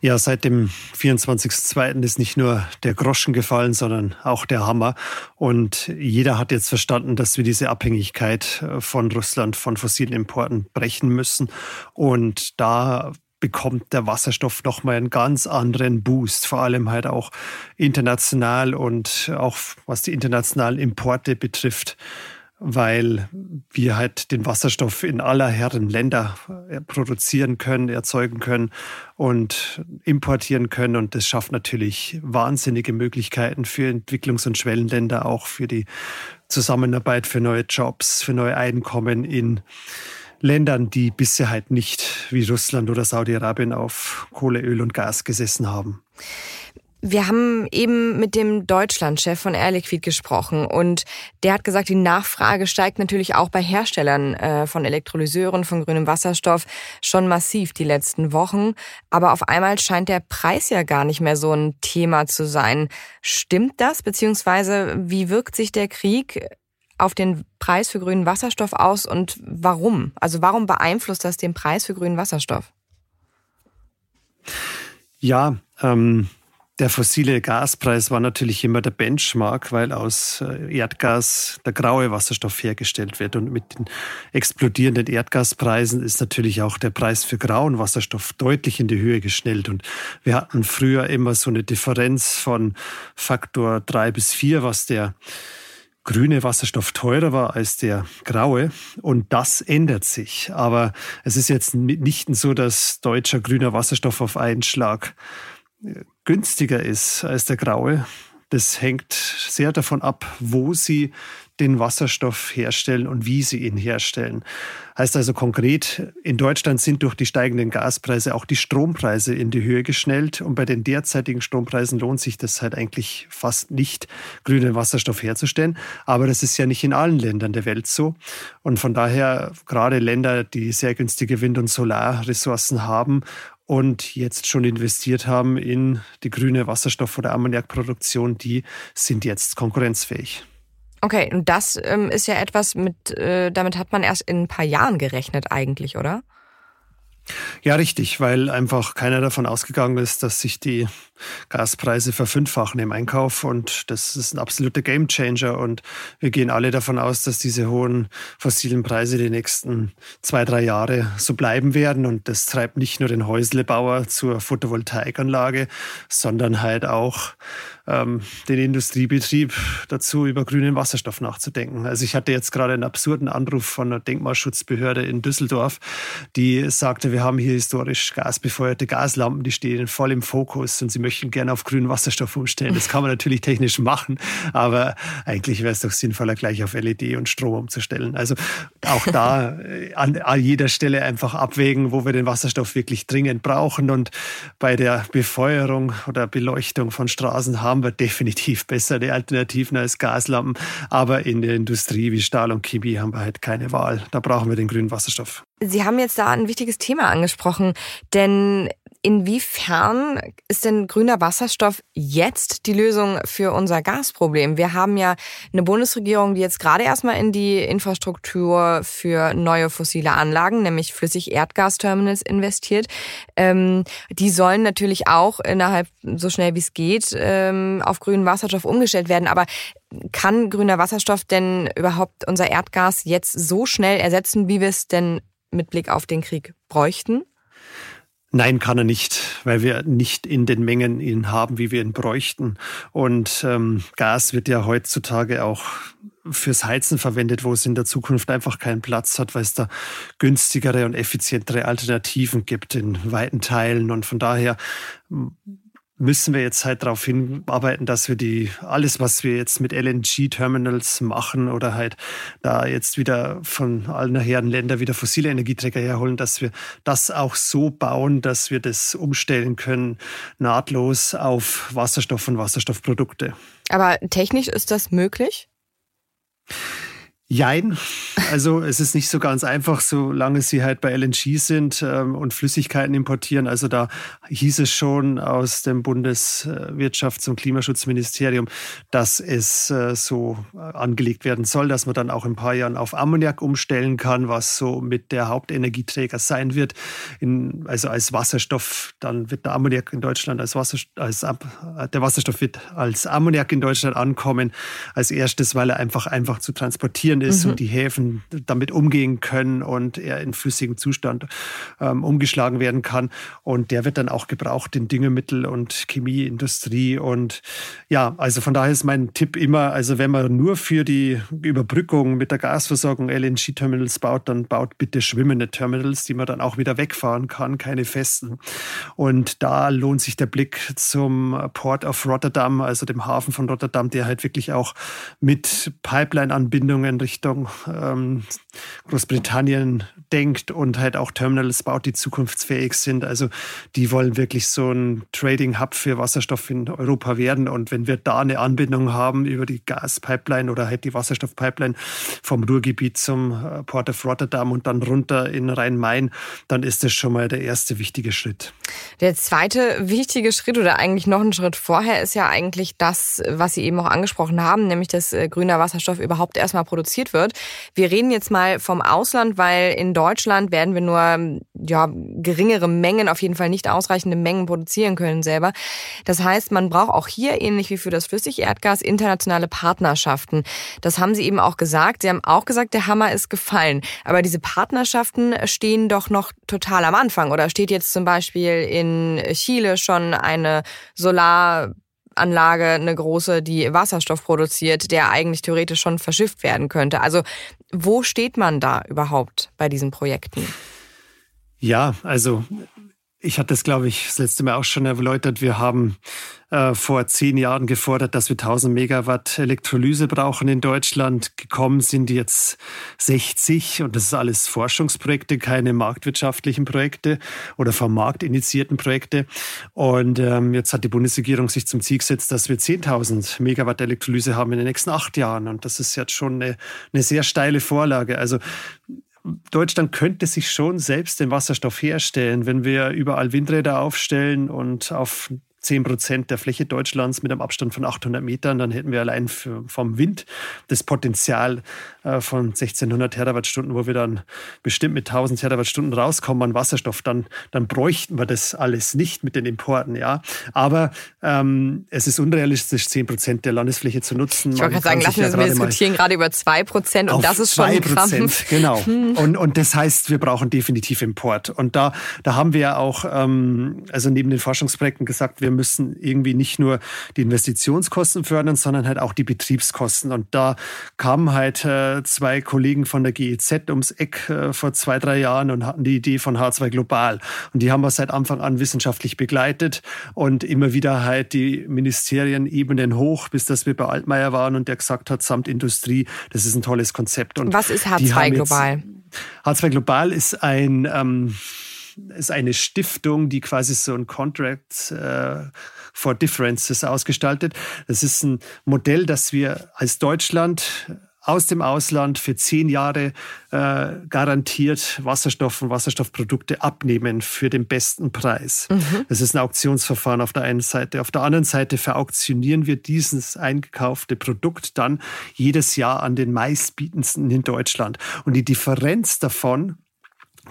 Ja, seit dem 24.02. ist nicht nur der Groschen gefallen, sondern auch der Hammer. Und jeder hat jetzt verstanden, dass wir diese Abhängigkeit von Russland von fossilen Importen brechen müssen. Und da bekommt der Wasserstoff nochmal einen ganz anderen Boost, vor allem halt auch international und auch was die internationalen Importe betrifft, weil wir halt den Wasserstoff in aller Herren Länder äh, produzieren können, erzeugen können und importieren können. Und das schafft natürlich wahnsinnige Möglichkeiten für Entwicklungs- und Schwellenländer, auch für die Zusammenarbeit, für neue Jobs, für neue Einkommen in Ländern, die bisher halt nicht wie Russland oder Saudi-Arabien auf Kohle, Öl und Gas gesessen haben. Wir haben eben mit dem Deutschlandchef von Air Liquid gesprochen und der hat gesagt, die Nachfrage steigt natürlich auch bei Herstellern äh, von Elektrolyseuren, von grünem Wasserstoff schon massiv die letzten Wochen. Aber auf einmal scheint der Preis ja gar nicht mehr so ein Thema zu sein. Stimmt das? Beziehungsweise wie wirkt sich der Krieg auf den Preis für grünen Wasserstoff aus und warum? Also warum beeinflusst das den Preis für grünen Wasserstoff? Ja, ähm, der fossile Gaspreis war natürlich immer der Benchmark, weil aus äh, Erdgas der graue Wasserstoff hergestellt wird. Und mit den explodierenden Erdgaspreisen ist natürlich auch der Preis für grauen Wasserstoff deutlich in die Höhe geschnellt. Und wir hatten früher immer so eine Differenz von Faktor drei bis vier, was der grüne Wasserstoff teurer war als der graue. Und das ändert sich. Aber es ist jetzt nicht so, dass deutscher grüner Wasserstoff auf einen Schlag äh, günstiger ist als der graue. Das hängt sehr davon ab, wo Sie den Wasserstoff herstellen und wie sie ihn herstellen. Heißt also konkret, in Deutschland sind durch die steigenden Gaspreise auch die Strompreise in die Höhe geschnellt und bei den derzeitigen Strompreisen lohnt sich das halt eigentlich fast nicht, grünen Wasserstoff herzustellen. Aber das ist ja nicht in allen Ländern der Welt so. Und von daher gerade Länder, die sehr günstige Wind- und Solarressourcen haben und jetzt schon investiert haben in die grüne Wasserstoff- oder Ammoniakproduktion, die sind jetzt konkurrenzfähig. Okay, und das ähm, ist ja etwas, mit, äh, damit hat man erst in ein paar Jahren gerechnet eigentlich, oder? Ja, richtig, weil einfach keiner davon ausgegangen ist, dass sich die Gaspreise verfünffachen im Einkauf und das ist ein absoluter Gamechanger und wir gehen alle davon aus, dass diese hohen fossilen Preise die nächsten zwei, drei Jahre so bleiben werden und das treibt nicht nur den Häuslebauer zur Photovoltaikanlage, sondern halt auch ähm, den Industriebetrieb dazu, über grünen Wasserstoff nachzudenken. Also ich hatte jetzt gerade einen absurden Anruf von einer Denkmalschutzbehörde in Düsseldorf, die sagte, wir haben hier historisch gasbefeuerte Gaslampen, die stehen voll im Fokus und sie möchten gerne auf grünen Wasserstoff umstellen. Das kann man natürlich technisch machen, aber eigentlich wäre es doch sinnvoller, gleich auf LED und Strom umzustellen. Also auch da äh, an, an jeder Stelle einfach abwägen, wo wir den Wasserstoff wirklich dringend brauchen und bei der Befeuerung oder Beleuchtung von Straßen haben haben wir definitiv bessere Alternativen als Gaslampen. Aber in der Industrie wie Stahl und Chemie haben wir halt keine Wahl. Da brauchen wir den grünen Wasserstoff. Sie haben jetzt da ein wichtiges Thema angesprochen, denn inwiefern ist denn grüner Wasserstoff jetzt die Lösung für unser Gasproblem? Wir haben ja eine Bundesregierung, die jetzt gerade erstmal in die Infrastruktur für neue fossile Anlagen, nämlich flüssig Erdgasterminals investiert. Ähm, die sollen natürlich auch innerhalb so schnell wie es geht ähm, auf grünen Wasserstoff umgestellt werden. Aber kann grüner Wasserstoff denn überhaupt unser Erdgas jetzt so schnell ersetzen, wie wir es denn mit Blick auf den Krieg bräuchten? Nein, kann er nicht, weil wir nicht in den Mengen ihn haben, wie wir ihn bräuchten. Und ähm, Gas wird ja heutzutage auch fürs Heizen verwendet, wo es in der Zukunft einfach keinen Platz hat, weil es da günstigere und effizientere Alternativen gibt in weiten Teilen. Und von daher müssen wir jetzt halt darauf hinarbeiten, dass wir die, alles, was wir jetzt mit LNG-Terminals machen oder halt da jetzt wieder von allen Herren Ländern wieder fossile Energieträger herholen, dass wir das auch so bauen, dass wir das umstellen können, nahtlos auf Wasserstoff und Wasserstoffprodukte. Aber technisch ist das möglich? Jein. Also es ist nicht so ganz einfach, solange sie halt bei LNG sind ähm, und Flüssigkeiten importieren. Also da hieß es schon aus dem Bundeswirtschafts- und Klimaschutzministerium, dass es äh, so äh, angelegt werden soll, dass man dann auch in ein paar Jahren auf Ammoniak umstellen kann, was so mit der Hauptenergieträger sein wird. In, also als Wasserstoff, dann wird der Ammoniak in Deutschland als Wasserstoff, als, der Wasserstoff wird als Ammoniak in Deutschland ankommen. Als erstes, weil er einfach einfach zu transportieren fließend ist mhm. und die Häfen damit umgehen können und er in flüssigem Zustand ähm, umgeschlagen werden kann. Und der wird dann auch gebraucht in Düngemittel und Chemieindustrie. Und ja, also von daher ist mein Tipp immer, also wenn man nur für die Überbrückung mit der Gasversorgung LNG-Terminals baut, dann baut bitte schwimmende Terminals, die man dann auch wieder wegfahren kann, keine festen. Und da lohnt sich der Blick zum Port of Rotterdam, also dem Hafen von Rotterdam, der halt wirklich auch mit Pipeline-Anbindungen Richtung ähm, Großbritannien denkt und halt auch Terminals baut, die zukunftsfähig sind. Also die wollen wirklich so ein Trading-Hub für Wasserstoff in Europa werden. Und wenn wir da eine Anbindung haben über die Gaspipeline oder halt die Wasserstoffpipeline vom Ruhrgebiet zum äh, Port of Rotterdam und dann runter in Rhein-Main, dann ist das schon mal der erste wichtige Schritt. Der zweite wichtige Schritt oder eigentlich noch ein Schritt vorher ist ja eigentlich das, was Sie eben auch angesprochen haben, nämlich dass äh, grüner Wasserstoff überhaupt erstmal produziert produziert wird. Wir reden jetzt mal vom Ausland, weil in Deutschland werden wir nur ja, geringere Mengen, auf jeden Fall nicht ausreichende Mengen produzieren können selber. Das heißt, man braucht auch hier, ähnlich wie für das Flüssigerdgas, internationale Partnerschaften. Das haben Sie eben auch gesagt. Sie haben auch gesagt, der Hammer ist gefallen. Aber diese Partnerschaften stehen doch noch total am Anfang. Oder steht jetzt zum Beispiel in Chile schon eine Solar Anlage, eine große, die Wasserstoff produziert, der eigentlich theoretisch schon verschifft werden könnte. Also wo steht man da überhaupt bei diesen Projekten? Ja, also ich hatte das, glaube ich, das letzte Mal auch schon erläutert. Wir haben äh, vor zehn Jahren gefordert, dass wir 1000 Megawatt Elektrolyse brauchen in Deutschland. Gekommen sind jetzt 60 und das ist alles Forschungsprojekte, keine marktwirtschaftlichen Projekte oder vom Markt initiierten Projekte. Und ähm, jetzt hat die Bundesregierung sich zum Ziel gesetzt, dass wir 10.000 Megawatt Elektrolyse haben in den nächsten acht Jahren. Und das ist jetzt schon eine, eine sehr steile Vorlage. Also Deutschland könnte sich schon selbst den Wasserstoff herstellen, wenn wir überall Windräder aufstellen und auf 10 Prozent der Fläche Deutschlands mit einem Abstand von 800 Metern, dann hätten wir allein für, vom Wind das Potenzial äh, von 1600 Terawattstunden, wo wir dann bestimmt mit 1000 Terawattstunden rauskommen an Wasserstoff, dann, dann bräuchten wir das alles nicht mit den Importen. Ja. Aber ähm, es ist unrealistisch, 10 Prozent der Landesfläche zu nutzen. Ich wollte gerade sagen, lassen wir ja diskutieren gerade über 2 Prozent und das ist schon ein Prozent, Genau. Hm. Und, und das heißt, wir brauchen definitiv Import. Und da, da haben wir auch, ähm, also neben den Forschungsprojekten gesagt, wir wir müssen irgendwie nicht nur die Investitionskosten fördern, sondern halt auch die Betriebskosten. Und da kamen halt äh, zwei Kollegen von der GEZ ums Eck äh, vor zwei, drei Jahren und hatten die Idee von H2 Global. Und die haben wir seit Anfang an wissenschaftlich begleitet und immer wieder halt die Ministerienebenen hoch, bis dass wir bei Altmaier waren und der gesagt hat, samt Industrie, das ist ein tolles Konzept. Und Was ist H2 Global? H2 Global ist ein ähm, ist eine Stiftung, die quasi so ein Contract äh, for Differences ausgestaltet. Das ist ein Modell, das wir als Deutschland aus dem Ausland für zehn Jahre äh, garantiert Wasserstoff und Wasserstoffprodukte abnehmen für den besten Preis. Mhm. Das ist ein Auktionsverfahren auf der einen Seite. Auf der anderen Seite verauktionieren wir dieses eingekaufte Produkt dann jedes Jahr an den meistbietendsten in Deutschland. Und die Differenz davon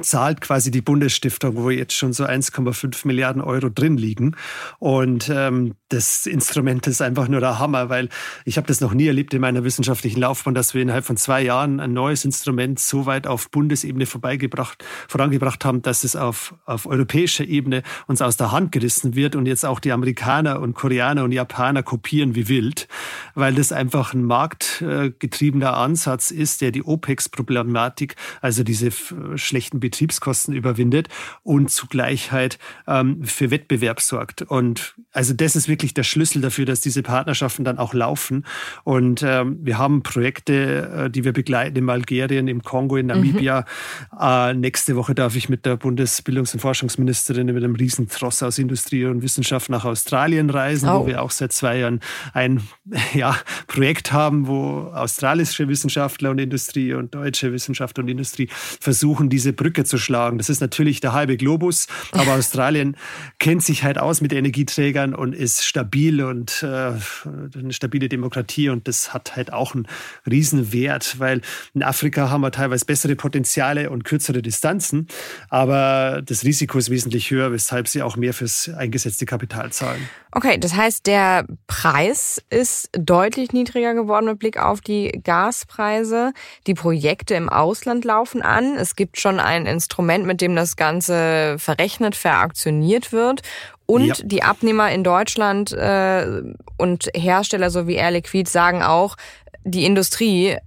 zahlt quasi die Bundesstiftung, wo jetzt schon so 1,5 Milliarden Euro drin liegen. Und ähm, das Instrument ist einfach nur der Hammer, weil ich habe das noch nie erlebt in meiner wissenschaftlichen Laufbahn, dass wir innerhalb von zwei Jahren ein neues Instrument so weit auf Bundesebene vorbeigebracht, vorangebracht haben, dass es auf, auf europäischer Ebene uns aus der Hand gerissen wird und jetzt auch die Amerikaner und Koreaner und Japaner kopieren wie wild, weil das einfach ein marktgetriebener Ansatz ist, der die OPEX-Problematik, also diese schlechten Betriebskosten überwindet und zugleich halt ähm, für Wettbewerb sorgt. Und also das ist wirklich der Schlüssel dafür, dass diese Partnerschaften dann auch laufen. Und ähm, wir haben Projekte, äh, die wir begleiten in Algerien, im Kongo, in Namibia. Mhm. Äh, nächste Woche darf ich mit der Bundesbildungs- und Forschungsministerin mit einem Riesentross aus Industrie und Wissenschaft nach Australien reisen, oh. wo wir auch seit zwei Jahren ein ja, Projekt haben, wo australische Wissenschaftler und Industrie und deutsche Wissenschaftler und Industrie versuchen, diese Brücke Brücke zu schlagen. Das ist natürlich der halbe Globus, aber Australien kennt sich halt aus mit Energieträgern und ist stabil und äh, eine stabile Demokratie und das hat halt auch einen Riesenwert, weil in Afrika haben wir teilweise bessere Potenziale und kürzere Distanzen, aber das Risiko ist wesentlich höher, weshalb sie auch mehr fürs eingesetzte Kapital zahlen. Okay, das heißt, der Preis ist deutlich niedriger geworden mit Blick auf die Gaspreise. Die Projekte im Ausland laufen an. Es gibt schon ein Instrument, mit dem das Ganze verrechnet, veraktioniert wird. Und ja. die Abnehmer in Deutschland äh, und Hersteller sowie Air Liquid sagen auch, die Industrie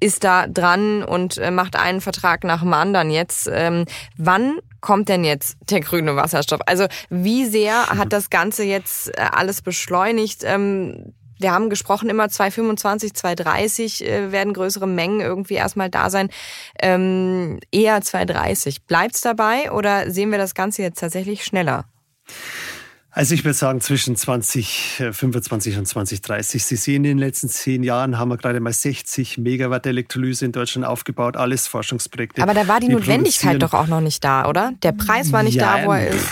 ist da dran und äh, macht einen Vertrag nach dem anderen jetzt. Ähm, wann kommt denn jetzt der grüne Wasserstoff? Also wie sehr hat das Ganze jetzt äh, alles beschleunigt? Ähm, wir haben gesprochen, immer 225, 230 äh, werden größere Mengen irgendwie erstmal da sein. Ähm, eher 230. Bleibt's dabei oder sehen wir das Ganze jetzt tatsächlich schneller? Also ich würde sagen zwischen 2025 und 2030. Sie sehen, in den letzten zehn Jahren haben wir gerade mal 60 Megawatt Elektrolyse in Deutschland aufgebaut, alles Forschungsprojekte. Aber da war die Notwendigkeit doch auch noch nicht da, oder? Der Preis war nicht ja, da, wo er ist.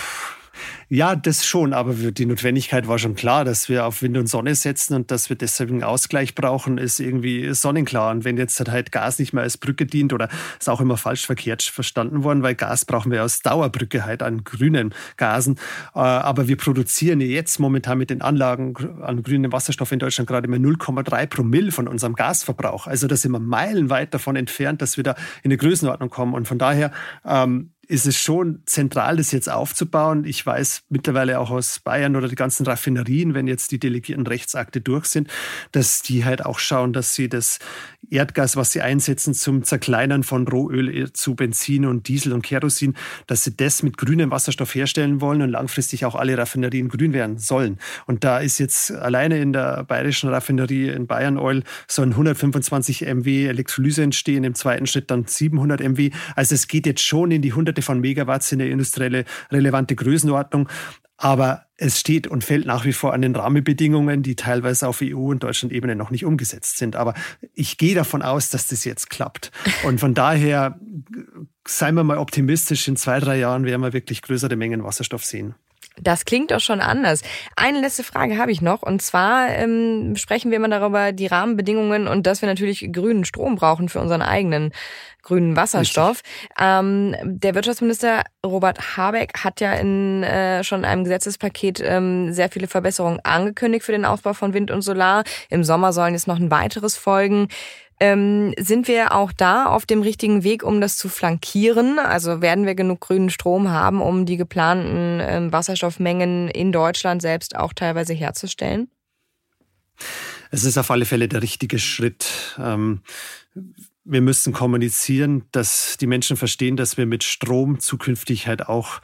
Ja, das schon, aber die Notwendigkeit war schon klar, dass wir auf Wind und Sonne setzen und dass wir deshalb einen Ausgleich brauchen, ist irgendwie sonnenklar. Und wenn jetzt halt Gas nicht mehr als Brücke dient oder ist auch immer falsch verkehrt verstanden worden, weil Gas brauchen wir aus Dauerbrücke halt an grünen Gasen. Äh, aber wir produzieren jetzt momentan mit den Anlagen an grünem Wasserstoff in Deutschland gerade mal 0,3 Promille von unserem Gasverbrauch. Also da sind wir meilenweit davon entfernt, dass wir da in eine Größenordnung kommen. Und von daher ähm, ist es schon zentral, das jetzt aufzubauen. Ich weiß mittlerweile auch aus Bayern oder die ganzen Raffinerien, wenn jetzt die delegierten Rechtsakte durch sind, dass die halt auch schauen, dass sie das Erdgas, was sie einsetzen zum Zerkleinern von Rohöl zu Benzin und Diesel und Kerosin, dass sie das mit grünem Wasserstoff herstellen wollen und langfristig auch alle Raffinerien grün werden sollen. Und da ist jetzt alleine in der bayerischen Raffinerie in Bayern Oil sollen 125 MW Elektrolyse entstehen, im zweiten Schritt dann 700 MW. Also es geht jetzt schon in die hunderte von Megawatts in der industrielle relevante Größenordnung. Aber es steht und fällt nach wie vor an den Rahmenbedingungen, die teilweise auf EU- und Deutschland-Ebene noch nicht umgesetzt sind. Aber ich gehe davon aus, dass das jetzt klappt. Und von daher, seien wir mal optimistisch, in zwei, drei Jahren werden wir wirklich größere Mengen Wasserstoff sehen. Das klingt doch schon anders. Eine letzte Frage habe ich noch. Und zwar ähm, sprechen wir immer darüber, die Rahmenbedingungen und dass wir natürlich grünen Strom brauchen für unseren eigenen grünen Wasserstoff. Ähm, der Wirtschaftsminister Robert Habeck hat ja in äh, schon einem Gesetzespaket ähm, sehr viele Verbesserungen angekündigt für den Ausbau von Wind und Solar. Im Sommer sollen jetzt noch ein weiteres folgen. Ähm, sind wir auch da auf dem richtigen Weg, um das zu flankieren? Also werden wir genug grünen Strom haben, um die geplanten ähm, Wasserstoffmengen in Deutschland selbst auch teilweise herzustellen? Es ist auf alle Fälle der richtige Schritt. Ähm, wir müssen kommunizieren, dass die Menschen verstehen, dass wir mit Strom zukünftig halt auch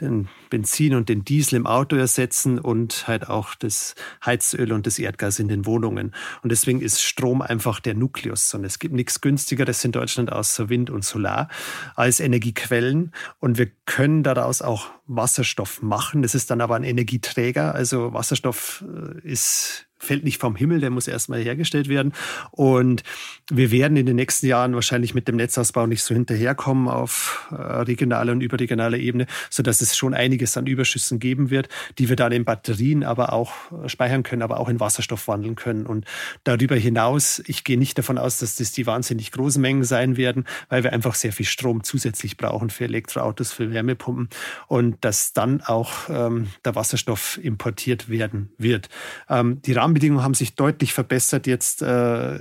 den Benzin und den Diesel im Auto ersetzen und halt auch das Heizöl und das Erdgas in den Wohnungen. Und deswegen ist Strom einfach der Nukleus. Und es gibt nichts günstigeres in Deutschland außer Wind und Solar als Energiequellen. Und wir können daraus auch Wasserstoff machen. Das ist dann aber ein Energieträger. Also Wasserstoff äh, ist fällt nicht vom Himmel, der muss erstmal hergestellt werden. Und wir werden in den nächsten Jahren wahrscheinlich mit dem Netzausbau nicht so hinterherkommen auf äh, regionaler und überregionaler Ebene, sodass es schon einiges an Überschüssen geben wird, die wir dann in Batterien aber auch äh, speichern können, aber auch in Wasserstoff wandeln können. Und darüber hinaus, ich gehe nicht davon aus, dass das die wahnsinnig großen Mengen sein werden, weil wir einfach sehr viel Strom zusätzlich brauchen für Elektroautos, für Wärmepumpen und dass dann auch ähm, der Wasserstoff importiert werden wird. Ähm, die Rahmenbedingungen haben sich deutlich verbessert jetzt. Äh,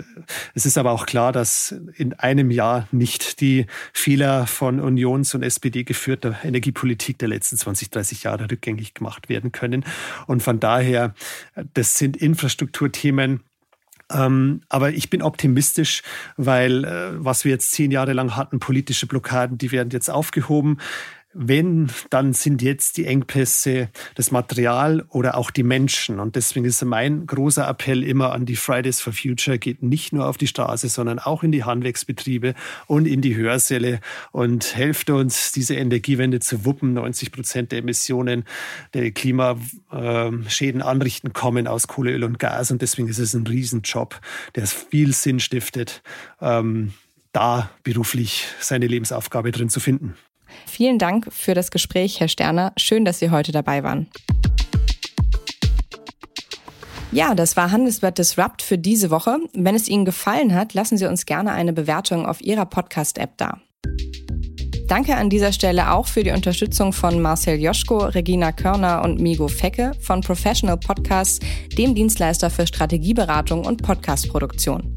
es ist aber auch klar, dass in einem Jahr nicht die Fehler von Unions- und SPD geführter Energiepolitik der letzten 20, 30 Jahre rückgängig gemacht werden können. Und von daher, das sind Infrastrukturthemen, ähm, aber ich bin optimistisch, weil äh, was wir jetzt zehn Jahre lang hatten, politische Blockaden, die werden jetzt aufgehoben. Wenn, dann sind jetzt die Engpässe das Material oder auch die Menschen. Und deswegen ist mein großer Appell immer an die Fridays for Future, geht nicht nur auf die Straße, sondern auch in die Handwerksbetriebe und in die Hörsäle und helft uns, diese Energiewende zu wuppen. 90 Prozent der Emissionen der Klimaschäden anrichten kommen aus Kohle, Öl und Gas. Und deswegen ist es ein Riesenjob, der viel Sinn stiftet, ähm, da beruflich seine Lebensaufgabe drin zu finden. Vielen Dank für das Gespräch, Herr Sterner. Schön, dass Sie heute dabei waren. Ja, das war Handelsblatt Disrupt für diese Woche. Wenn es Ihnen gefallen hat, lassen Sie uns gerne eine Bewertung auf Ihrer Podcast-App da. Danke an dieser Stelle auch für die Unterstützung von Marcel Joschko, Regina Körner und Migo Fecke von Professional Podcasts, dem Dienstleister für Strategieberatung und Podcastproduktion.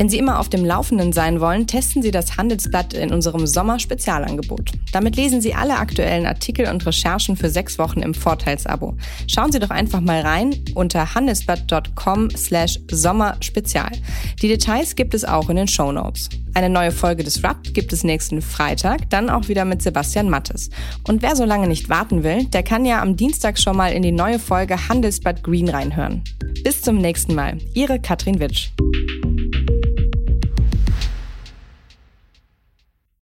Wenn Sie immer auf dem Laufenden sein wollen, testen Sie das Handelsblatt in unserem Sommer-Spezialangebot. Damit lesen Sie alle aktuellen Artikel und Recherchen für sechs Wochen im Vorteilsabo. Schauen Sie doch einfach mal rein unter handelsblatt.com slash sommerspezial. Die Details gibt es auch in den Show Notes. Eine neue Folge des Disrupt gibt es nächsten Freitag, dann auch wieder mit Sebastian Mattes. Und wer so lange nicht warten will, der kann ja am Dienstag schon mal in die neue Folge Handelsblatt Green reinhören. Bis zum nächsten Mal. Ihre Katrin Witsch.